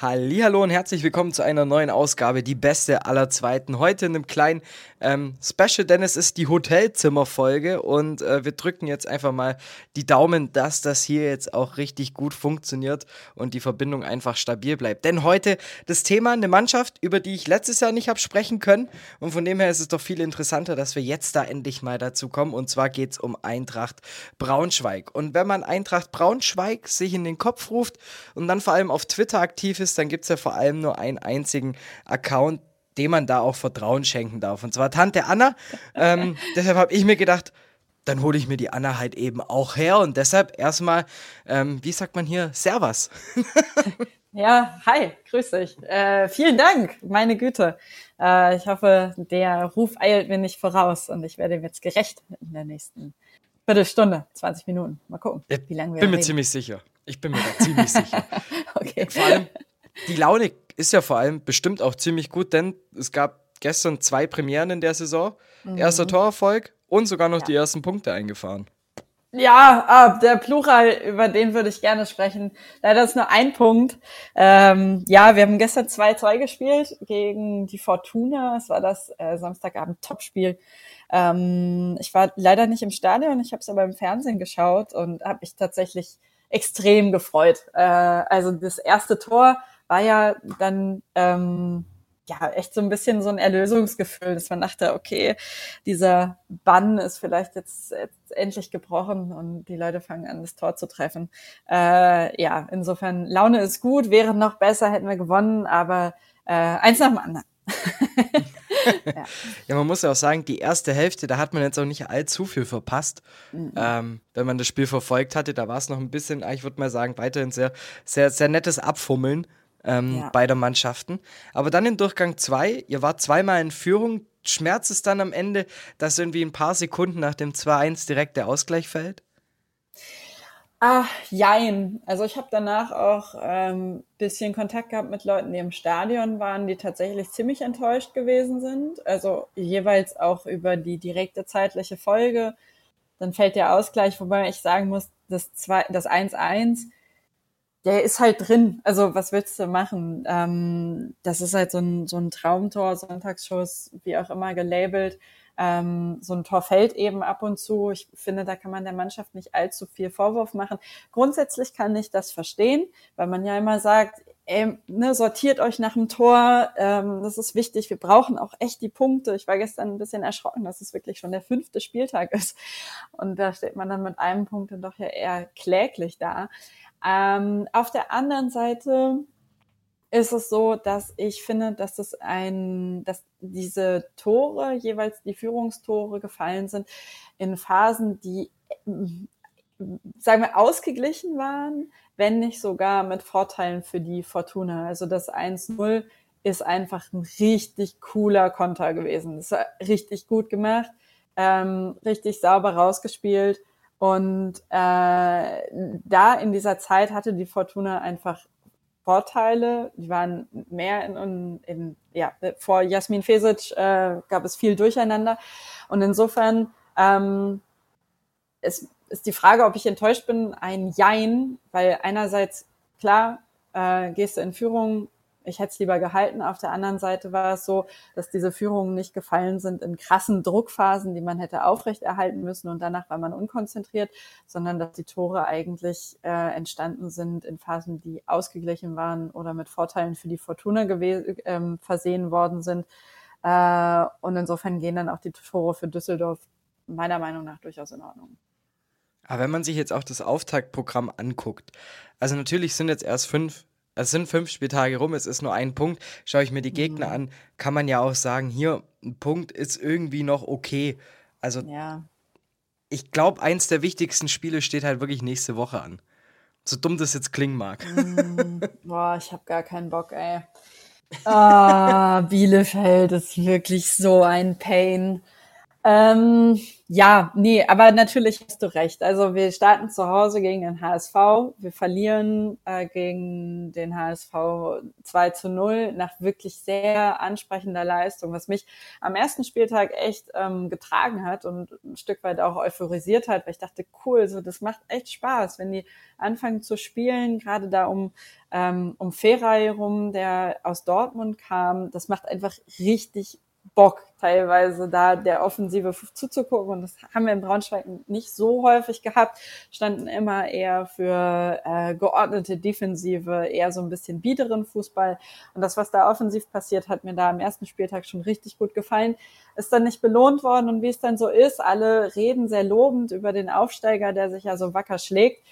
Hallo und herzlich willkommen zu einer neuen Ausgabe, die beste aller Zweiten. Heute in einem kleinen ähm, Special, denn es ist die Hotelzimmerfolge und äh, wir drücken jetzt einfach mal die Daumen, dass das hier jetzt auch richtig gut funktioniert und die Verbindung einfach stabil bleibt. Denn heute das Thema eine Mannschaft, über die ich letztes Jahr nicht habe sprechen können und von dem her ist es doch viel interessanter, dass wir jetzt da endlich mal dazu kommen und zwar geht es um Eintracht Braunschweig. Und wenn man Eintracht Braunschweig sich in den Kopf ruft und dann vor allem auf Twitter aktiv ist, ist, dann gibt es ja vor allem nur einen einzigen Account, dem man da auch Vertrauen schenken darf. Und zwar Tante Anna. Ähm, deshalb habe ich mir gedacht, dann hole ich mir die Anna halt eben auch her. Und deshalb erstmal, ähm, wie sagt man hier, Servus. Ja, hi, grüß dich. Äh, vielen Dank, meine Güte. Äh, ich hoffe, der Ruf eilt mir nicht voraus und ich werde ihm jetzt gerecht in der nächsten Viertelstunde, 20 Minuten. Mal gucken, wie lange wir Ich bin mir reden. ziemlich sicher. Ich bin mir da ziemlich sicher. okay. Vor allem, die Laune ist ja vor allem bestimmt auch ziemlich gut, denn es gab gestern zwei Premieren in der Saison. Mhm. Erster Torerfolg und sogar noch ja. die ersten Punkte eingefahren. Ja, ah, der Plural, über den würde ich gerne sprechen. Leider ist nur ein Punkt. Ähm, ja, wir haben gestern 2-2 gespielt gegen die Fortuna. Es war das äh, Samstagabend-Topspiel. Ähm, ich war leider nicht im Stadion, ich habe es aber im Fernsehen geschaut und habe mich tatsächlich extrem gefreut. Äh, also das erste Tor war ja dann ähm, ja echt so ein bisschen so ein Erlösungsgefühl, dass man dachte, okay, dieser Bann ist vielleicht jetzt, jetzt endlich gebrochen und die Leute fangen an, das Tor zu treffen. Äh, ja, insofern Laune ist gut, wäre noch besser, hätten wir gewonnen, aber äh, eins nach dem anderen. ja. ja. man muss ja auch sagen, die erste Hälfte, da hat man jetzt auch nicht allzu viel verpasst. Mhm. Ähm, wenn man das Spiel verfolgt hatte, da war es noch ein bisschen, ich würde mal sagen, weiterhin sehr, sehr, sehr nettes Abfummeln ähm, ja. beider Mannschaften. Aber dann in Durchgang 2, ihr wart zweimal in Führung. Schmerzt es dann am Ende, dass irgendwie ein paar Sekunden nach dem 2-1 direkt der Ausgleich fällt? Ah, jein. Also ich habe danach auch ähm, bisschen Kontakt gehabt mit Leuten, die im Stadion waren, die tatsächlich ziemlich enttäuscht gewesen sind. Also jeweils auch über die direkte zeitliche Folge. Dann fällt der Ausgleich, wobei ich sagen muss, das 1-1 der ist halt drin. Also was willst du machen? Ähm, das ist halt so ein, so ein Traumtor, Sonntagsschuss, wie auch immer gelabelt. Ähm, so ein Tor fällt eben ab und zu. Ich finde, da kann man der Mannschaft nicht allzu viel Vorwurf machen. Grundsätzlich kann ich das verstehen, weil man ja immer sagt, ey, ne, sortiert euch nach dem Tor, ähm, das ist wichtig, wir brauchen auch echt die Punkte. Ich war gestern ein bisschen erschrocken, dass es wirklich schon der fünfte Spieltag ist. Und da steht man dann mit einem Punkt dann doch ja eher kläglich da. Ähm, auf der anderen Seite ist es so, dass ich finde, dass das ein, dass diese Tore, jeweils die Führungstore gefallen sind in Phasen, die, sagen wir, ausgeglichen waren, wenn nicht sogar mit Vorteilen für die Fortuna. Also das 1-0 ist einfach ein richtig cooler Konter gewesen. Das war richtig gut gemacht, ähm, richtig sauber rausgespielt. Und äh, da in dieser Zeit hatte die Fortuna einfach Vorteile. Die waren mehr in, in, in ja, vor Jasmin Fesic äh, gab es viel Durcheinander. Und insofern ähm, ist, ist die Frage, ob ich enttäuscht bin, ein Jein, weil einerseits, klar, äh, gehst du in Führung, ich hätte es lieber gehalten. Auf der anderen Seite war es so, dass diese Führungen nicht gefallen sind in krassen Druckphasen, die man hätte aufrechterhalten müssen und danach war man unkonzentriert, sondern dass die Tore eigentlich äh, entstanden sind in Phasen, die ausgeglichen waren oder mit Vorteilen für die Fortuna ähm, versehen worden sind. Äh, und insofern gehen dann auch die Tore für Düsseldorf meiner Meinung nach durchaus in Ordnung. Aber wenn man sich jetzt auch das Auftaktprogramm anguckt, also natürlich sind jetzt erst fünf es sind fünf Spieltage rum, es ist nur ein Punkt. Schaue ich mir die Gegner mhm. an, kann man ja auch sagen, hier, ein Punkt ist irgendwie noch okay. Also, ja. ich glaube, eins der wichtigsten Spiele steht halt wirklich nächste Woche an. So dumm das jetzt klingen mag. Mm, boah, ich habe gar keinen Bock, ey. Ah, Bielefeld ist wirklich so ein Pain. Ähm, ja, nee, aber natürlich hast du recht. Also wir starten zu Hause gegen den HSV. Wir verlieren äh, gegen den HSV 2 zu 0 nach wirklich sehr ansprechender Leistung, was mich am ersten Spieltag echt ähm, getragen hat und ein Stück weit auch euphorisiert hat, weil ich dachte, cool, so das macht echt Spaß, wenn die anfangen zu spielen, gerade da um ähm, um Feray rum, der aus Dortmund kam. Das macht einfach richtig Bock, teilweise da der Offensive zuzugucken. Und das haben wir in Braunschweig nicht so häufig gehabt. Standen immer eher für äh, geordnete Defensive, eher so ein bisschen biederen Fußball. Und das, was da offensiv passiert, hat mir da am ersten Spieltag schon richtig gut gefallen. Ist dann nicht belohnt worden. Und wie es dann so ist, alle reden sehr lobend über den Aufsteiger, der sich ja so wacker schlägt.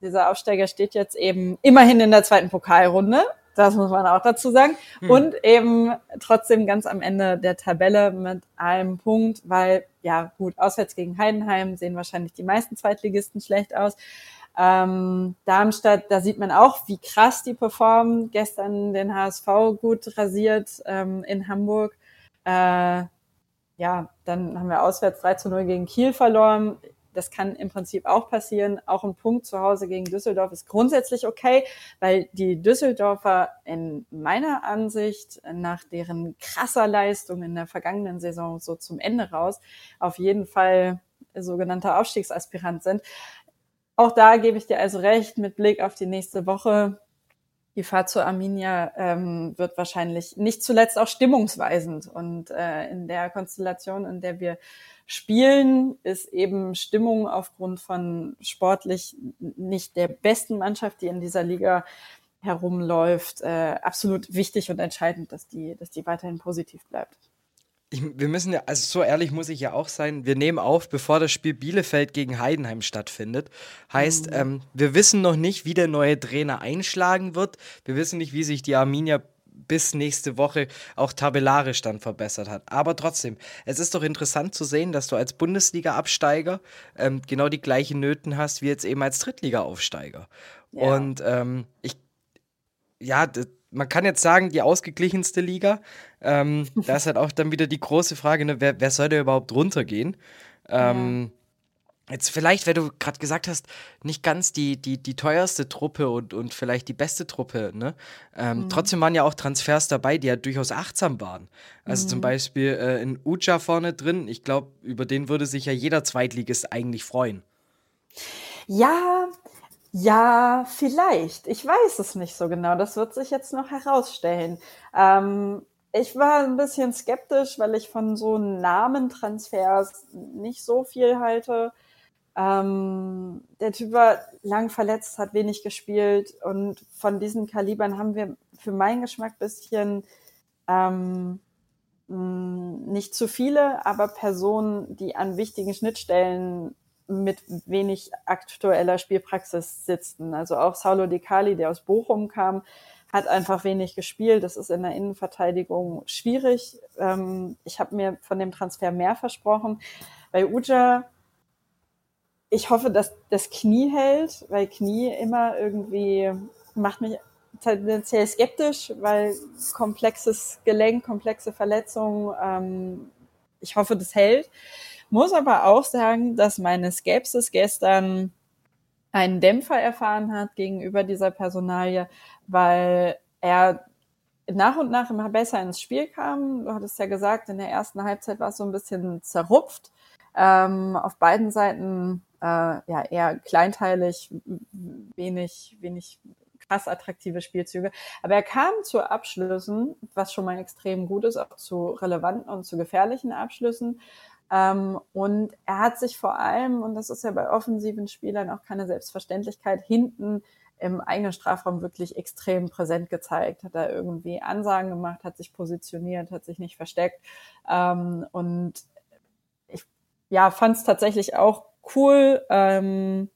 Dieser Aufsteiger steht jetzt eben immerhin in der zweiten Pokalrunde das muss man auch dazu sagen. Hm. Und eben trotzdem ganz am Ende der Tabelle mit einem Punkt, weil, ja, gut, auswärts gegen Heidenheim sehen wahrscheinlich die meisten Zweitligisten schlecht aus. Ähm, Darmstadt, da sieht man auch, wie krass die performen. Gestern den HSV gut rasiert ähm, in Hamburg. Äh, ja, dann haben wir auswärts 3 zu 0 gegen Kiel verloren das kann im Prinzip auch passieren. Auch ein Punkt zu Hause gegen Düsseldorf ist grundsätzlich okay, weil die Düsseldorfer in meiner Ansicht nach deren krasser Leistung in der vergangenen Saison so zum Ende raus auf jeden Fall sogenannter Aufstiegsaspirant sind. Auch da gebe ich dir also recht mit Blick auf die nächste Woche. Die Fahrt zur Arminia ähm, wird wahrscheinlich nicht zuletzt auch stimmungsweisend. Und äh, in der Konstellation, in der wir Spielen ist eben Stimmung aufgrund von sportlich nicht der besten Mannschaft, die in dieser Liga herumläuft, äh, absolut wichtig und entscheidend, dass die, dass die weiterhin positiv bleibt. Ich, wir müssen ja, also so ehrlich muss ich ja auch sein, wir nehmen auf, bevor das Spiel Bielefeld gegen Heidenheim stattfindet. Heißt, mhm. ähm, wir wissen noch nicht, wie der neue Trainer einschlagen wird. Wir wissen nicht, wie sich die Arminia bis nächste Woche auch tabellarisch dann verbessert hat. Aber trotzdem, es ist doch interessant zu sehen, dass du als Bundesliga-Absteiger ähm, genau die gleichen Nöten hast wie jetzt eben als Drittliga-Aufsteiger. Ja. Und ähm, ich, ja, man kann jetzt sagen, die ausgeglichenste Liga. Ähm, da ist halt auch dann wieder die große Frage, ne, wer, wer soll da überhaupt runtergehen? Ähm, ja. Jetzt vielleicht, weil du gerade gesagt hast, nicht ganz die, die, die teuerste Truppe und, und vielleicht die beste Truppe, ne? Ähm, mhm. Trotzdem waren ja auch Transfers dabei, die ja durchaus achtsam waren. Also mhm. zum Beispiel äh, in Uja vorne drin, ich glaube, über den würde sich ja jeder Zweitligist eigentlich freuen. Ja, ja, vielleicht. Ich weiß es nicht so genau. Das wird sich jetzt noch herausstellen. Ähm, ich war ein bisschen skeptisch, weil ich von so Namentransfers nicht so viel halte. Ähm, der Typ war lang verletzt, hat wenig gespielt und von diesen Kalibern haben wir für meinen Geschmack bisschen ähm, nicht zu viele, aber Personen, die an wichtigen Schnittstellen mit wenig aktueller Spielpraxis sitzen. Also auch Saulo Di Cali, der aus Bochum kam, hat einfach wenig gespielt. Das ist in der Innenverteidigung schwierig. Ähm, ich habe mir von dem Transfer mehr versprochen. Bei Uja ich hoffe, dass das Knie hält, weil Knie immer irgendwie macht mich tendenziell skeptisch, weil komplexes Gelenk, komplexe Verletzungen, ähm, ich hoffe, das hält. Muss aber auch sagen, dass meine Skepsis gestern einen Dämpfer erfahren hat gegenüber dieser Personalie, weil er nach und nach immer besser ins Spiel kam. Du hattest ja gesagt, in der ersten Halbzeit war es so ein bisschen zerrupft. Ähm, auf beiden Seiten äh, ja eher kleinteilig, wenig, wenig krass attraktive Spielzüge. Aber er kam zu Abschlüssen, was schon mal extrem gut ist, auch zu relevanten und zu gefährlichen Abschlüssen. Ähm, und er hat sich vor allem, und das ist ja bei offensiven Spielern auch keine Selbstverständlichkeit, hinten im eigenen Strafraum wirklich extrem präsent gezeigt. Hat er irgendwie Ansagen gemacht, hat sich positioniert, hat sich nicht versteckt. Ähm, und ich ja, fand es tatsächlich auch cool ähm,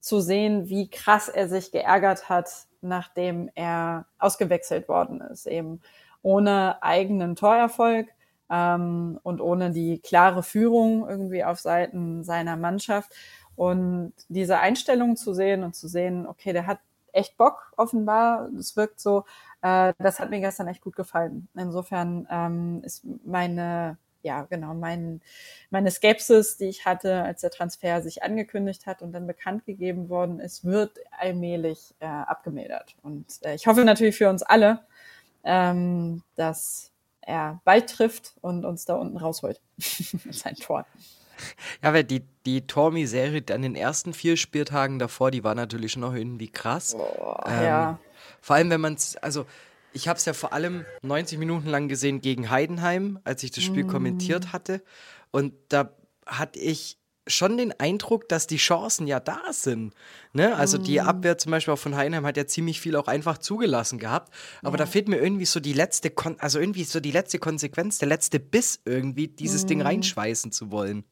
zu sehen, wie krass er sich geärgert hat, nachdem er ausgewechselt worden ist, eben ohne eigenen Torerfolg ähm, und ohne die klare Führung irgendwie auf Seiten seiner Mannschaft. Und diese Einstellung zu sehen und zu sehen, okay, der hat echt Bock offenbar, es wirkt so, äh, das hat mir gestern echt gut gefallen. Insofern ähm, ist meine ja, genau, mein, meine Skepsis, die ich hatte, als der Transfer sich angekündigt hat und dann bekannt gegeben worden ist, wird allmählich äh, abgemildert. Und äh, ich hoffe natürlich für uns alle, ähm, dass er bald trifft und uns da unten rausholt seinem Tor. Ja, weil die, die Tormi-Serie an den ersten vier Spieltagen davor, die war natürlich schon noch irgendwie krass. Oh, ähm, ja. Vor allem, wenn man es, also ich habe es ja vor allem 90 Minuten lang gesehen gegen Heidenheim, als ich das Spiel mm. kommentiert hatte. Und da hatte ich schon den Eindruck, dass die Chancen ja da sind. Ne? Also mm. die Abwehr zum Beispiel auch von Heidenheim hat ja ziemlich viel auch einfach zugelassen gehabt. Aber ja. da fehlt mir irgendwie so die letzte, Kon also irgendwie so die letzte Konsequenz, der letzte Biss irgendwie, dieses mm. Ding reinschweißen zu wollen.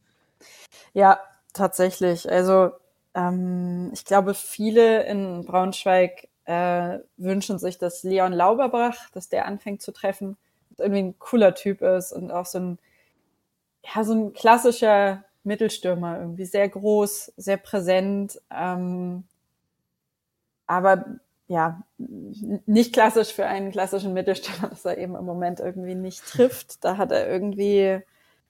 Ja, tatsächlich. Also ähm, ich glaube, viele in Braunschweig äh, wünschen sich, dass Leon Lauberbach, dass der anfängt zu treffen, irgendwie ein cooler Typ ist und auch so ein, ja, so ein klassischer Mittelstürmer, irgendwie sehr groß, sehr präsent, ähm, aber ja, nicht klassisch für einen klassischen Mittelstürmer, dass er eben im Moment irgendwie nicht trifft. Da hat er irgendwie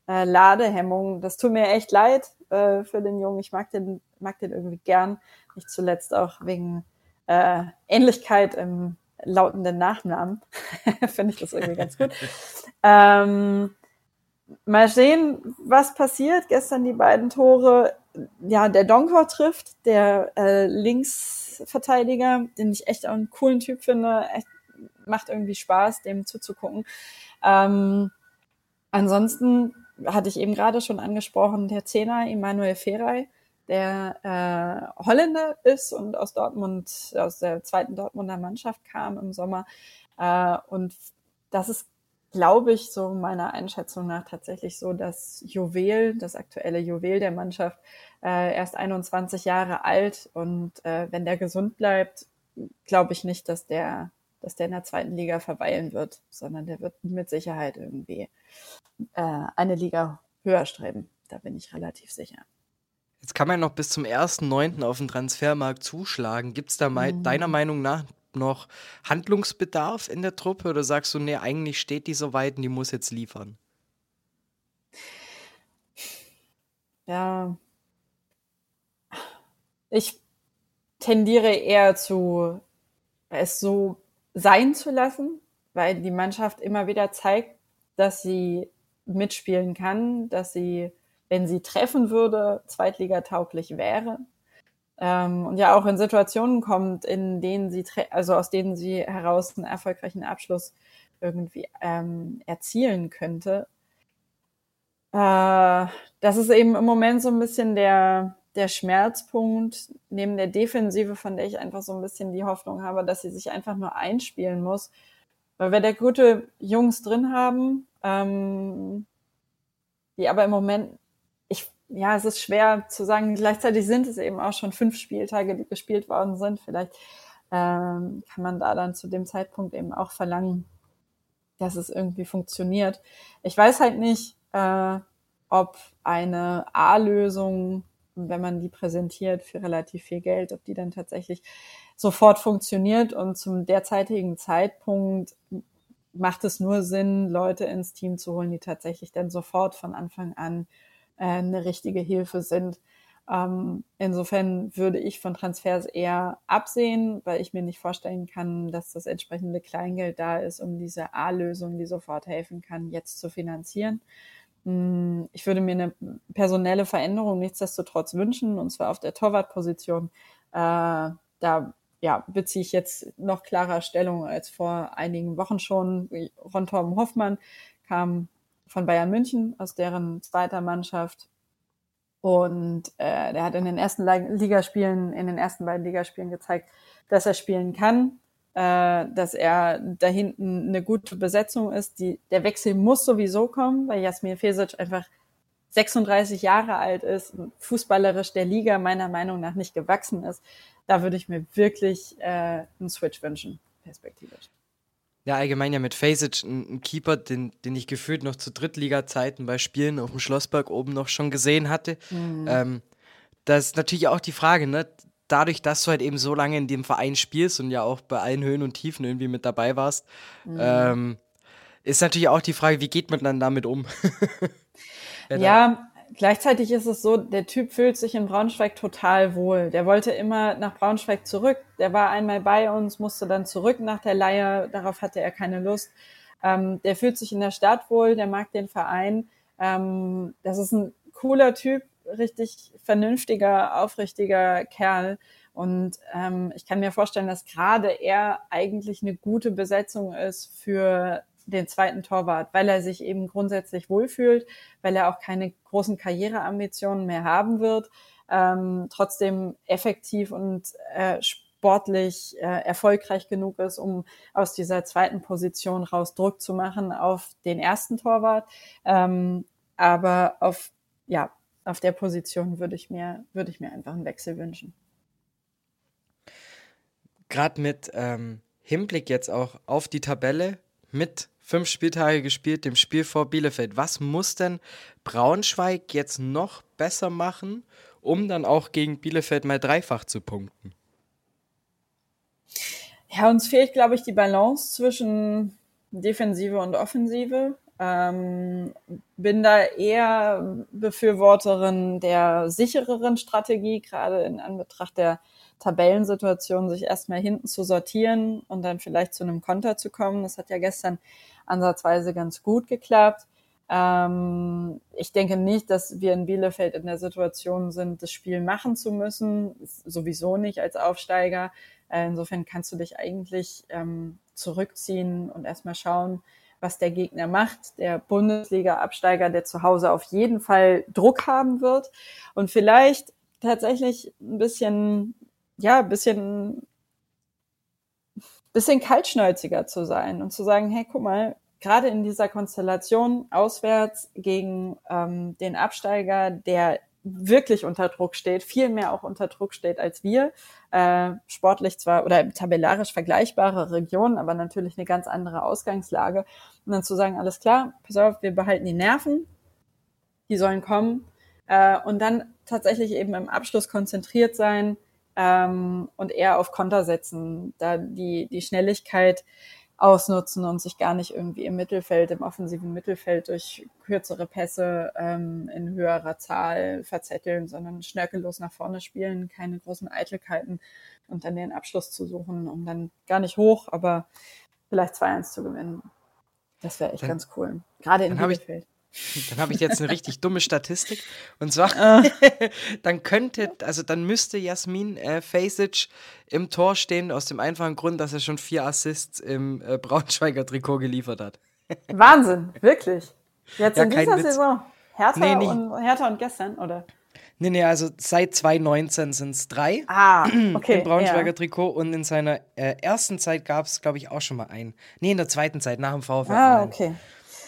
äh, Ladehemmung. Das tut mir echt leid äh, für den Jungen. Ich mag den, mag den irgendwie gern. Nicht zuletzt auch wegen äh, Ähnlichkeit im lautenden Nachnamen. Finde ich das irgendwie ganz gut. Ähm, mal sehen, was passiert. Gestern die beiden Tore. Ja, der Donkor trifft, der äh, Linksverteidiger, den ich echt einen coolen Typ finde. Echt, macht irgendwie Spaß, dem zuzugucken. Ähm, ansonsten hatte ich eben gerade schon angesprochen, der Zehner Immanuel Feray, der äh, Holländer ist und aus Dortmund, aus der zweiten Dortmunder Mannschaft kam im Sommer. Äh, und das ist, glaube ich, so meiner Einschätzung nach tatsächlich so, dass Juwel, das aktuelle Juwel der Mannschaft, äh, erst 21 Jahre alt und äh, wenn der gesund bleibt, glaube ich nicht, dass der dass der in der zweiten Liga verweilen wird, sondern der wird mit Sicherheit irgendwie äh, eine Liga höher streben. Da bin ich relativ sicher. Jetzt kann man noch bis zum 1.9. auf dem Transfermarkt zuschlagen. Gibt es da mhm. deiner Meinung nach noch Handlungsbedarf in der Truppe oder sagst du, nee, eigentlich steht die so weit und die muss jetzt liefern? Ja. Ich tendiere eher zu, es so sein zu lassen, weil die Mannschaft immer wieder zeigt, dass sie mitspielen kann, dass sie, wenn sie treffen würde, zweitligatauglich wäre. Ähm, und ja auch in Situationen kommt, in denen sie, also aus denen sie heraus einen erfolgreichen Abschluss irgendwie ähm, erzielen könnte. Äh, das ist eben im Moment so ein bisschen der, der Schmerzpunkt neben der Defensive, von der ich einfach so ein bisschen die Hoffnung habe, dass sie sich einfach nur einspielen muss. Weil wir da gute Jungs drin haben, ähm, die aber im Moment, ja, es ist schwer zu sagen, gleichzeitig sind es eben auch schon fünf Spieltage, die gespielt worden sind. Vielleicht ähm, kann man da dann zu dem Zeitpunkt eben auch verlangen, dass es irgendwie funktioniert. Ich weiß halt nicht, äh, ob eine A-Lösung, wenn man die präsentiert für relativ viel Geld, ob die dann tatsächlich sofort funktioniert und zum derzeitigen Zeitpunkt macht es nur Sinn, Leute ins Team zu holen, die tatsächlich dann sofort von Anfang an eine richtige Hilfe sind. Ähm, insofern würde ich von Transfers eher absehen, weil ich mir nicht vorstellen kann, dass das entsprechende Kleingeld da ist, um diese A-Lösung, die sofort helfen kann, jetzt zu finanzieren. Hm, ich würde mir eine personelle Veränderung nichtsdestotrotz wünschen, und zwar auf der Torwartposition. Äh, da ja, beziehe ich jetzt noch klarer Stellung als vor einigen Wochen schon. Ron Torben Hoffmann kam von Bayern München aus deren zweiter Mannschaft. Und äh, der hat in den ersten Ligaspielen, in den ersten beiden Ligaspielen gezeigt, dass er spielen kann, äh, dass er da hinten eine gute Besetzung ist. Die, der Wechsel muss sowieso kommen, weil Jasmin Fesic einfach 36 Jahre alt ist und fußballerisch der Liga meiner Meinung nach nicht gewachsen ist da würde ich mir wirklich äh, einen Switch wünschen, perspektivisch. Ja, allgemein ja mit Facic ein Keeper, den, den ich gefühlt noch zu Drittliga-Zeiten bei Spielen auf dem Schlossberg oben noch schon gesehen hatte. Mhm. Ähm, das ist natürlich auch die Frage, ne? Dadurch, dass du halt eben so lange in dem Verein spielst und ja auch bei allen Höhen und Tiefen irgendwie mit dabei warst, mhm. ähm, ist natürlich auch die Frage, wie geht man dann damit um? ja, gleichzeitig ist es so, der Typ fühlt sich in Braunschweig total wohl. Der wollte immer nach Braunschweig zurück. Der war einmal bei uns, musste dann zurück nach der Leihe. Darauf hatte er keine Lust. Ähm, der fühlt sich in der Stadt wohl, der mag den Verein. Ähm, das ist ein cooler Typ, richtig vernünftiger, aufrichtiger Kerl. Und ähm, ich kann mir vorstellen, dass gerade er eigentlich eine gute Besetzung ist für den zweiten Torwart, weil er sich eben grundsätzlich wohlfühlt, weil er auch keine großen Karriereambitionen mehr haben wird, ähm, trotzdem effektiv und äh, sportlich äh, erfolgreich genug ist, um aus dieser zweiten Position raus Druck zu machen auf den ersten Torwart. Ähm, aber auf, ja, auf der Position würde ich mir, würde ich mir einfach einen Wechsel wünschen. Gerade mit ähm, Hinblick jetzt auch auf die Tabelle, mit fünf Spieltage gespielt, dem Spiel vor Bielefeld. Was muss denn Braunschweig jetzt noch besser machen, um dann auch gegen Bielefeld mal dreifach zu punkten? Ja, uns fehlt, glaube ich, die Balance zwischen Defensive und Offensive. Ähm, bin da eher Befürworterin der sichereren Strategie, gerade in Anbetracht der Tabellensituation, sich erstmal hinten zu sortieren und dann vielleicht zu einem Konter zu kommen. Das hat ja gestern ansatzweise ganz gut geklappt. Ähm, ich denke nicht, dass wir in Bielefeld in der Situation sind, das Spiel machen zu müssen. Sowieso nicht als Aufsteiger. Äh, insofern kannst du dich eigentlich ähm, zurückziehen und erstmal schauen, was der Gegner macht. Der Bundesliga-Absteiger, der zu Hause auf jeden Fall Druck haben wird und vielleicht tatsächlich ein bisschen, ja, ein bisschen bisschen kaltschnäuziger zu sein und zu sagen, hey, guck mal, gerade in dieser Konstellation auswärts gegen ähm, den Absteiger, der wirklich unter Druck steht, viel mehr auch unter Druck steht als wir, äh, sportlich zwar oder tabellarisch vergleichbare Regionen, aber natürlich eine ganz andere Ausgangslage. Und dann zu sagen, alles klar, pass auf, wir behalten die Nerven, die sollen kommen äh, und dann tatsächlich eben im Abschluss konzentriert sein, ähm, und eher auf Konter setzen, da die, die Schnelligkeit ausnutzen und sich gar nicht irgendwie im Mittelfeld, im offensiven Mittelfeld durch kürzere Pässe ähm, in höherer Zahl verzetteln, sondern schnörkellos nach vorne spielen, keine großen Eitelkeiten und dann den Abschluss zu suchen, um dann gar nicht hoch, aber vielleicht 2-1 zu gewinnen. Das wäre echt dann, ganz cool. Gerade in Bielefeld. Dann habe ich jetzt eine richtig dumme Statistik. Und zwar, ah. dann könnte, also dann müsste Jasmin äh, Fasic im Tor stehen, aus dem einfachen Grund, dass er schon vier Assists im äh, Braunschweiger Trikot geliefert hat. Wahnsinn, wirklich. Jetzt ja, in dieser Witz. Saison. Hertha, nee, und, Hertha und gestern, oder? Nee, nee, also seit 2019 sind es drei. Ah, okay. Im Braunschweiger ja. Trikot und in seiner äh, ersten Zeit gab es, glaube ich, auch schon mal einen. Nee, in der zweiten Zeit, nach dem VfL. Ah, okay.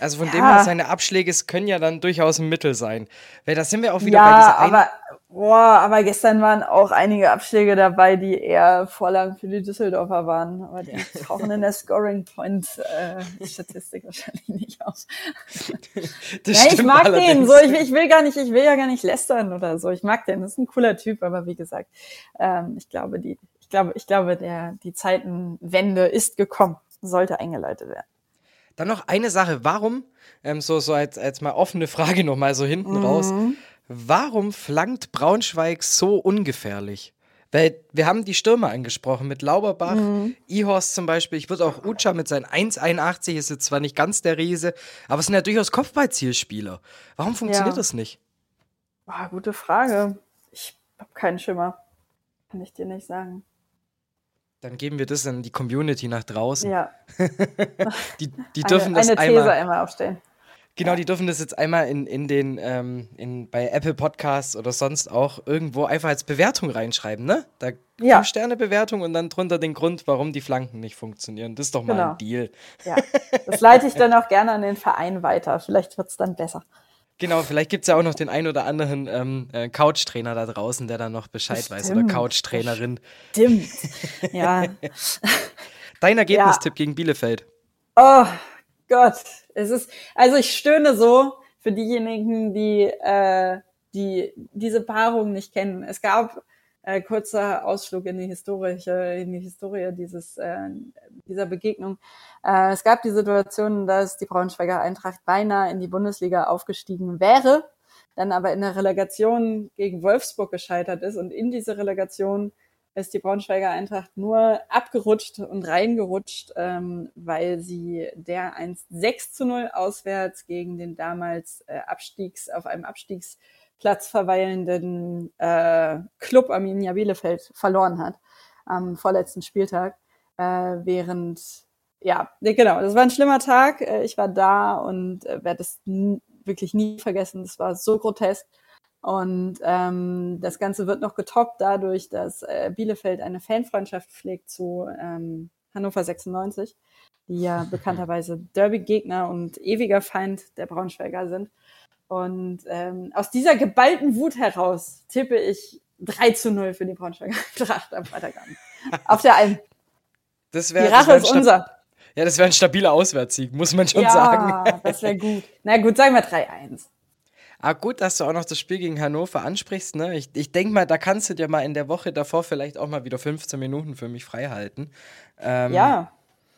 Also von ja. dem her, seine Abschläge können ja dann durchaus ein Mittel sein. Weil da sind wir auch wieder ja, bei dieser aber, boah, aber gestern waren auch einige Abschläge dabei, die eher Vorlagen für die Düsseldorfer waren. Aber die tauchen in der Scoring Point äh, Statistik wahrscheinlich nicht aus. ja, ich mag allerdings. den. So, ich, ich, will gar nicht, ich will ja gar nicht lästern oder so. Ich mag den. Das ist ein cooler Typ, aber wie gesagt, ähm, ich glaube, die, ich glaube, ich glaube, der, die Zeitenwende ist gekommen, sollte eingeleitet werden. Dann noch eine Sache, warum, ähm, so, so als, als mal offene Frage nochmal so hinten mhm. raus, warum flankt Braunschweig so ungefährlich? Weil wir haben die Stürmer angesprochen mit Lauberbach, mhm. Ihorst zum Beispiel. Ich würde auch Ucha mit seinen 1,81 ist jetzt zwar nicht ganz der Riese, aber es sind ja durchaus Kopfballzielspieler. Warum funktioniert ja. das nicht? Boah, gute Frage. Ich habe keinen Schimmer. Kann ich dir nicht sagen. Dann geben wir das an die Community nach draußen. Ja. die, die dürfen eine, das eine These einmal, einmal aufstellen. Genau, die dürfen das jetzt einmal in, in den, ähm, in, bei Apple Podcasts oder sonst auch irgendwo einfach als Bewertung reinschreiben, ne? Da ja. fünf Sterne Bewertung und dann drunter den Grund, warum die Flanken nicht funktionieren. Das ist doch mal genau. ein Deal. Ja. Das leite ich dann auch gerne an den Verein weiter. Vielleicht wird es dann besser. Genau, vielleicht gibt es ja auch noch den ein oder anderen ähm, äh, Couch-Trainer da draußen, der dann noch Bescheid Stimmt. weiß oder Couch-Trainerin. Stimmt, ja. Dein Ergebnistipp ja. gegen Bielefeld. Oh Gott, es ist, also ich stöhne so für diejenigen, die, äh, die diese Paarung nicht kennen. Es gab äh, kurzer Ausflug in die historische, in die Historie dieses, äh, dieser Begegnung. Äh, es gab die Situation, dass die Braunschweiger Eintracht beinahe in die Bundesliga aufgestiegen wäre, dann aber in der Relegation gegen Wolfsburg gescheitert ist und in diese Relegation ist die Braunschweiger Eintracht nur abgerutscht und reingerutscht, ähm, weil sie der 1 6 zu 0 auswärts gegen den damals äh, Abstiegs, auf einem Abstiegsplatz verweilenden äh, Club Arminia Bielefeld verloren hat am vorletzten Spieltag. Äh, während, ja, genau, das war ein schlimmer Tag. Äh, ich war da und äh, werde es wirklich nie vergessen. Das war so grotesk. Und ähm, das Ganze wird noch getoppt dadurch, dass äh, Bielefeld eine Fanfreundschaft pflegt zu ähm, Hannover 96, die ja bekannterweise Derby-Gegner und ewiger Feind der Braunschweiger sind. Und ähm, aus dieser geballten Wut heraus tippe ich 3 zu 0 für die Braunschweiger Tracht am Freitagabend. Auf der Alm. Das wär, die Rache ist unser. Ja, das wäre ein stabiler Auswärtssieg, muss man schon ja, sagen. Ja, das wäre gut. Na gut, sagen wir 3-1. Ah, gut, dass du auch noch das Spiel gegen Hannover ansprichst. Ne? Ich, ich denke mal, da kannst du dir mal in der Woche davor vielleicht auch mal wieder 15 Minuten für mich frei halten. Ähm, ja,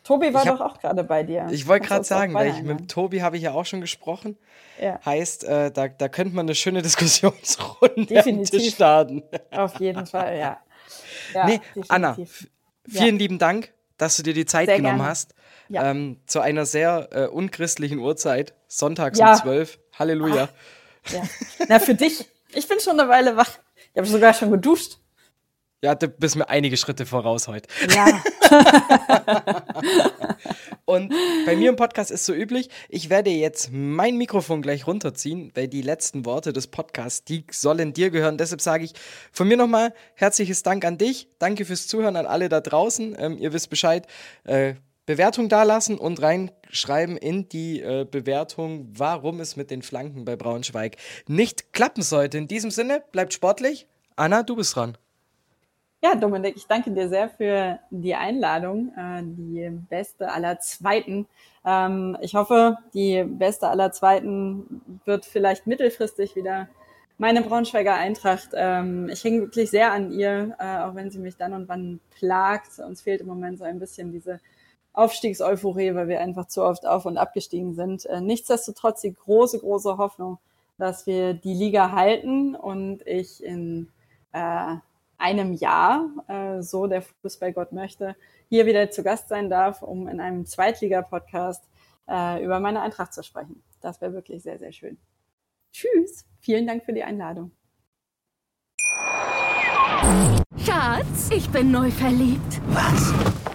Tobi war hab, doch auch gerade bei dir. Ich wollte gerade sagen, weil ich, mit Tobi habe ich ja auch schon gesprochen. Ja. Heißt, äh, da, da könnte man eine schöne Diskussionsrunde definitiv. starten. Auf jeden Fall, ja. ja nee, definitiv. Anna, vielen ja. lieben Dank, dass du dir die Zeit sehr genommen gerne. hast. Ja. Ähm, zu einer sehr äh, unchristlichen Uhrzeit, sonntags um 12. Halleluja. Ach. Ja. Na, für dich. Ich bin schon eine Weile wach. Ich habe sogar schon geduscht. Ja, du bist mir einige Schritte voraus heute. Ja. und bei mir im Podcast ist so üblich, ich werde jetzt mein Mikrofon gleich runterziehen, weil die letzten Worte des Podcasts, die sollen dir gehören. Deshalb sage ich von mir nochmal herzliches Dank an dich. Danke fürs Zuhören an alle da draußen. Ähm, ihr wisst Bescheid. Äh, Bewertung dalassen und reinschreiben in die äh, Bewertung, warum es mit den Flanken bei Braunschweig nicht klappen sollte. In diesem Sinne, bleibt sportlich. Anna, du bist dran. Ja, Dominik, ich danke dir sehr für die Einladung, äh, die beste aller Zweiten. Ähm, ich hoffe, die beste aller Zweiten wird vielleicht mittelfristig wieder meine Braunschweiger Eintracht. Ähm, ich hänge wirklich sehr an ihr, äh, auch wenn sie mich dann und wann plagt. Uns fehlt im Moment so ein bisschen diese Aufstiegseuphorie, weil wir einfach zu oft auf und abgestiegen sind. Äh, nichtsdestotrotz die große, große Hoffnung, dass wir die Liga halten und ich in äh, einem Jahr, äh, so der Fußballgott möchte, hier wieder zu Gast sein darf, um in einem Zweitliga-Podcast äh, über meine Eintracht zu sprechen. Das wäre wirklich sehr, sehr schön. Tschüss. Vielen Dank für die Einladung. Schatz, ich bin neu verliebt. Was?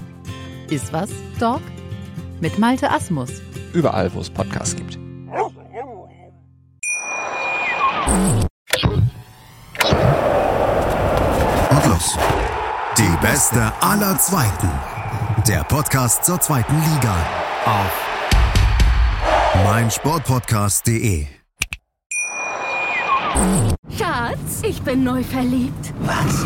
Ist was, Dog? Mit Malte Asmus. Überall, wo es Podcasts gibt. Und los. Die beste aller Zweiten. Der Podcast zur zweiten Liga. Auf meinsportpodcast.de. Schatz, ich bin neu verliebt. Was?